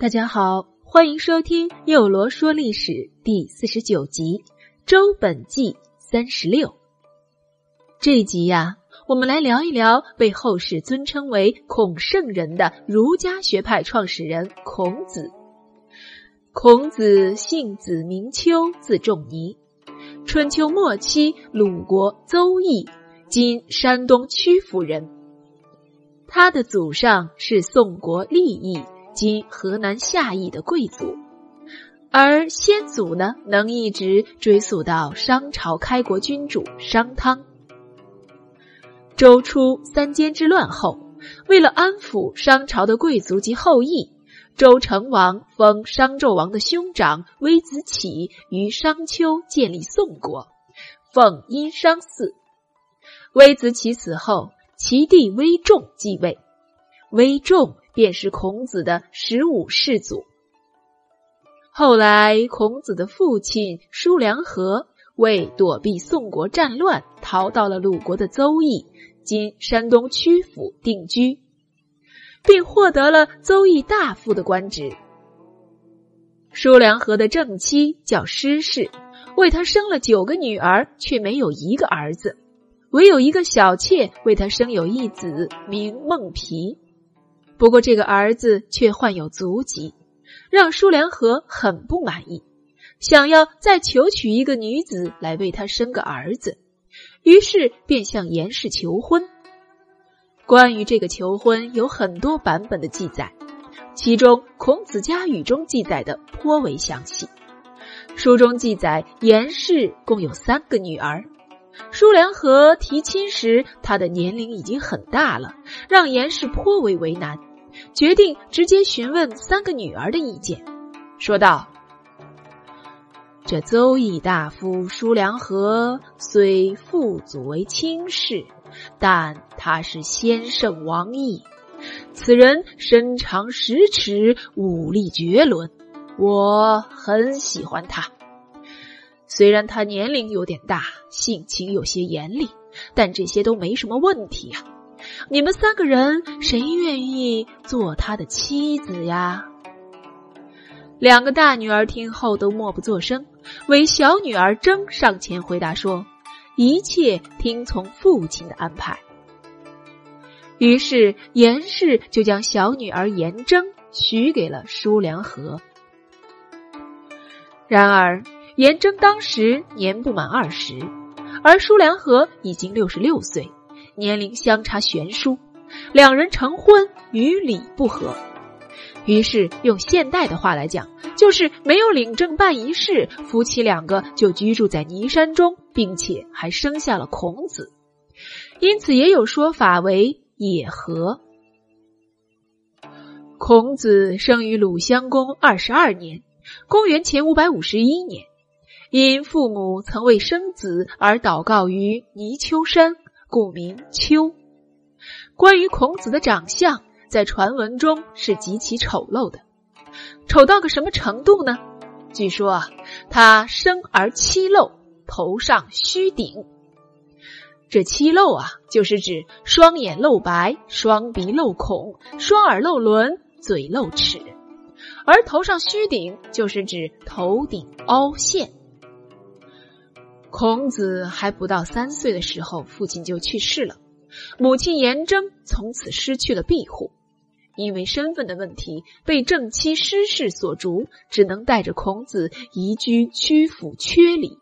大家好，欢迎收听《幼罗说历史》第四十九集《周本纪三十六》。这一集呀，我们来聊一聊被后世尊称为孔圣人的儒家学派创始人孔子。孔子姓子，名丘，字仲尼。春秋末期，鲁国邹邑（今山东曲阜人）。他的祖上是宋国利邑。今河南夏邑的贵族，而先祖呢，能一直追溯到商朝开国君主商汤。周初三监之乱后，为了安抚商朝的贵族及后裔，周成王封商纣王的兄长微子启于商丘建立宋国，奉殷商祀。微子启死后，其弟微仲继位，微仲。便是孔子的十五世祖。后来，孔子的父亲叔良和为躲避宋国战乱，逃到了鲁国的邹邑（今山东曲阜）定居，并获得了邹邑大夫的官职。叔良和的正妻叫施氏，为他生了九个女儿，却没有一个儿子，唯有一个小妾为他生有一子，名孟皮。不过，这个儿子却患有足疾，让舒良和很不满意，想要再求娶一个女子来为他生个儿子，于是便向严氏求婚。关于这个求婚，有很多版本的记载，其中《孔子家语》中记载的颇为详细。书中记载，严氏共有三个女儿，舒良和提亲时，他的年龄已经很大了，让严氏颇为为难。决定直接询问三个女儿的意见，说道：“这邹邑大夫叔良和虽父祖为卿士，但他是先圣王邑，此人身长十尺，武力绝伦，我很喜欢他。虽然他年龄有点大，性情有些严厉，但这些都没什么问题呀。”你们三个人谁愿意做他的妻子呀？两个大女儿听后都默不作声，唯小女儿争上前回答说：“一切听从父亲的安排。”于是严氏就将小女儿严征许给了叔良和。然而严征当时年不满二十，而叔良和已经六十六岁。年龄相差悬殊，两人成婚与理不合，于是用现代的话来讲，就是没有领证办仪式，夫妻两个就居住在泥山中，并且还生下了孔子，因此也有说法为野合。孔子生于鲁襄公二十二年，公元前五百五十一年，因父母曾为生子而祷告于泥丘山。故名丘。关于孔子的长相，在传闻中是极其丑陋的，丑到个什么程度呢？据说啊，他生而七漏，头上须顶。这七漏啊，就是指双眼露白、双鼻露孔、双耳露轮、嘴露齿；而头上须顶，就是指头顶凹陷。孔子还不到三岁的时候，父亲就去世了，母亲颜征从此失去了庇护，因为身份的问题被正妻施氏所逐，只能带着孔子移居曲阜阙里。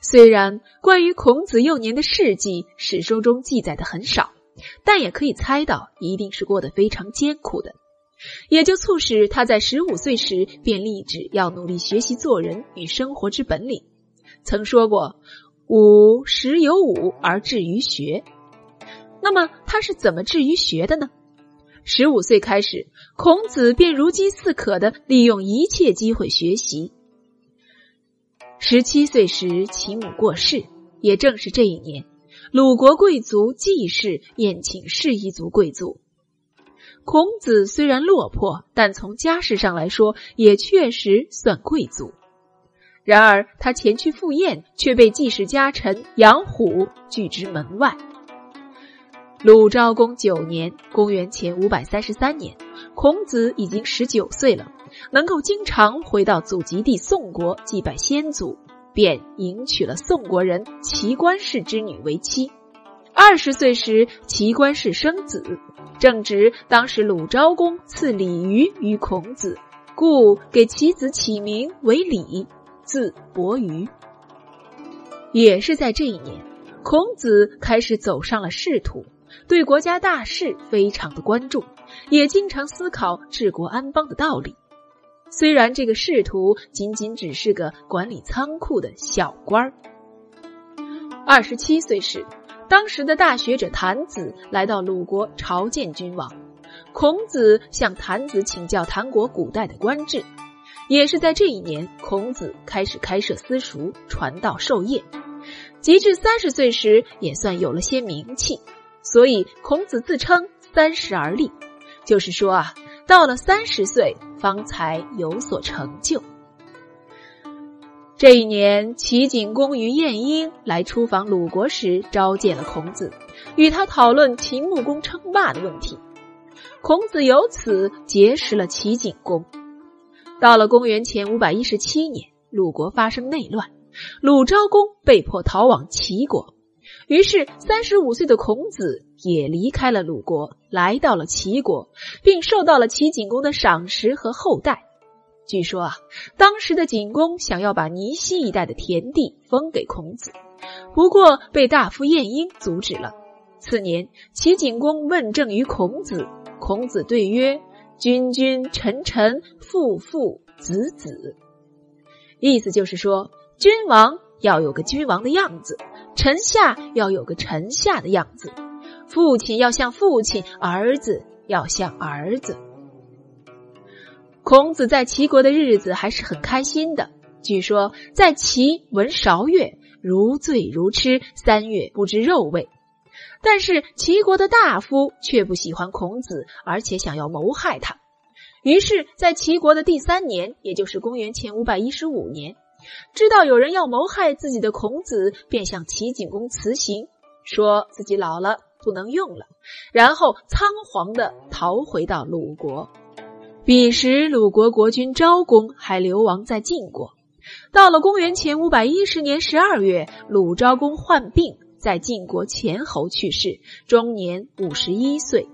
虽然关于孔子幼年的事迹，史书中记载的很少，但也可以猜到，一定是过得非常艰苦的。也就促使他在十五岁时便立志要努力学习做人与生活之本领。曾说过：“吾十有五而志于学。”那么他是怎么志于学的呢？十五岁开始，孔子便如饥似渴的利用一切机会学习。十七岁时，其母过世，也正是这一年，鲁国贵族季氏宴请氏一族贵族。孔子虽然落魄，但从家世上来说，也确实算贵族。然而他前去赴宴，却被季氏家臣杨虎拒之门外。鲁昭公九年（公元前五百三十三年），孔子已经十九岁了，能够经常回到祖籍地宋国祭拜先祖，便迎娶了宋国人齐官氏之女为妻。二十岁时，齐官氏生子，正值当时鲁昭公赐鲤鱼于孔子，故给其子起名为鲤，字伯鱼。也是在这一年，孔子开始走上了仕途，对国家大事非常的关注，也经常思考治国安邦的道理。虽然这个仕途仅仅只是个管理仓库的小官儿，二十七岁时。当时的大学者谭子来到鲁国朝见君王，孔子向谭子请教谭国古代的官制。也是在这一年，孔子开始开设私塾，传道授业。及至三十岁时，也算有了些名气，所以孔子自称“三十而立”，就是说啊，到了三十岁方才有所成就。这一年，齐景公与晏婴来出访鲁国时，召见了孔子，与他讨论秦穆公称霸的问题。孔子由此结识了齐景公。到了公元前五百一十七年，鲁国发生内乱，鲁昭公被迫逃往齐国，于是三十五岁的孔子也离开了鲁国，来到了齐国，并受到了齐景公的赏识和厚待。据说啊，当时的景公想要把尼西一带的田地封给孔子，不过被大夫晏婴阻止了。次年，齐景公问政于孔子，孔子对曰：“君君臣臣父父子子。”意思就是说，君王要有个君王的样子，臣下要有个臣下的样子，父亲要像父亲，儿子要像儿子。孔子在齐国的日子还是很开心的。据说在齐闻韶乐，如醉如痴，三月不知肉味。但是齐国的大夫却不喜欢孔子，而且想要谋害他。于是，在齐国的第三年，也就是公元前五百一十五年，知道有人要谋害自己的孔子，便向齐景公辞行，说自己老了不能用了，然后仓皇的逃回到鲁国。彼时，鲁国国君昭公还流亡在晋国。到了公元前五百一十年十二月，鲁昭公患病，在晋国前侯去世，终年五十一岁。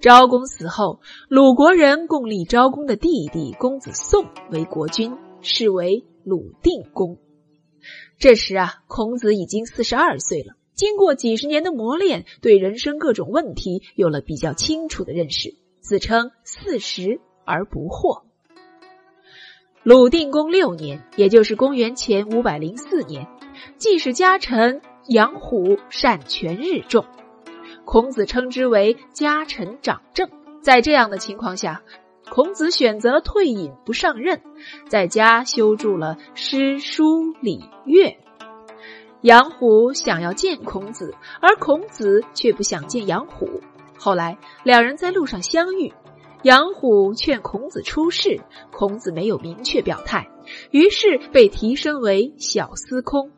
昭公死后，鲁国人共立昭公的弟弟公子宋为国君，是为鲁定公。这时啊，孔子已经四十二岁了，经过几十年的磨练，对人生各种问题有了比较清楚的认识。自称四十而不惑。鲁定公六年，也就是公元前五百零四年，既是家臣杨虎擅权日重，孔子称之为家臣掌政。在这样的情况下，孔子选择了退隐不上任，在家修筑了诗书礼乐。杨虎想要见孔子，而孔子却不想见杨虎。后来，两人在路上相遇，杨虎劝孔子出仕，孔子没有明确表态，于是被提升为小司空。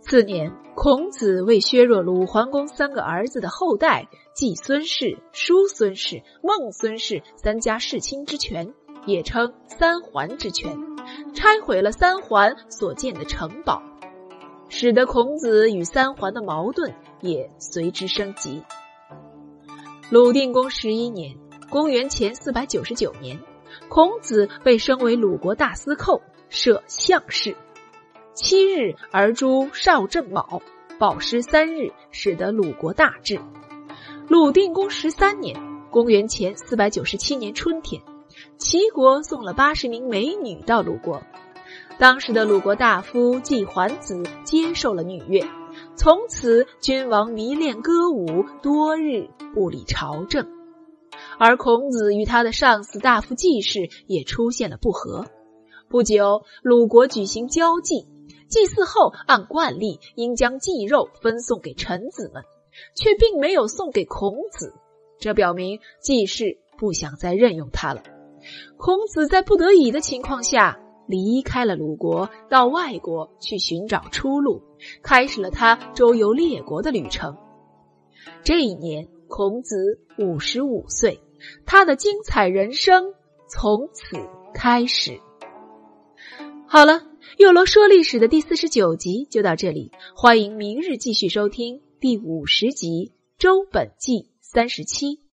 次年，孔子为削弱鲁桓公三个儿子的后代季孙氏、叔孙氏、孟孙氏三家世亲之权，也称三桓之权，拆毁了三桓所建的城堡，使得孔子与三桓的矛盾也随之升级。鲁定公十一年，公元前四百九十九年，孔子被升为鲁国大司寇，设相事。七日而诛少正卯，保师三日，使得鲁国大治。鲁定公十三年，公元前四百九十七年春天，齐国送了八十名美女到鲁国，当时的鲁国大夫季桓子接受了女乐。从此，君王迷恋歌舞，多日不理朝政。而孔子与他的上司大夫季氏也出现了不和。不久，鲁国举行交祭，祭祀后按惯例应将祭肉分送给臣子们，却并没有送给孔子。这表明季氏不想再任用他了。孔子在不得已的情况下。离开了鲁国，到外国去寻找出路，开始了他周游列国的旅程。这一年，孔子五十五岁。他的精彩人生从此开始。好了，幼罗说历史的第四十九集就到这里，欢迎明日继续收听第五十集《周本纪三十七》。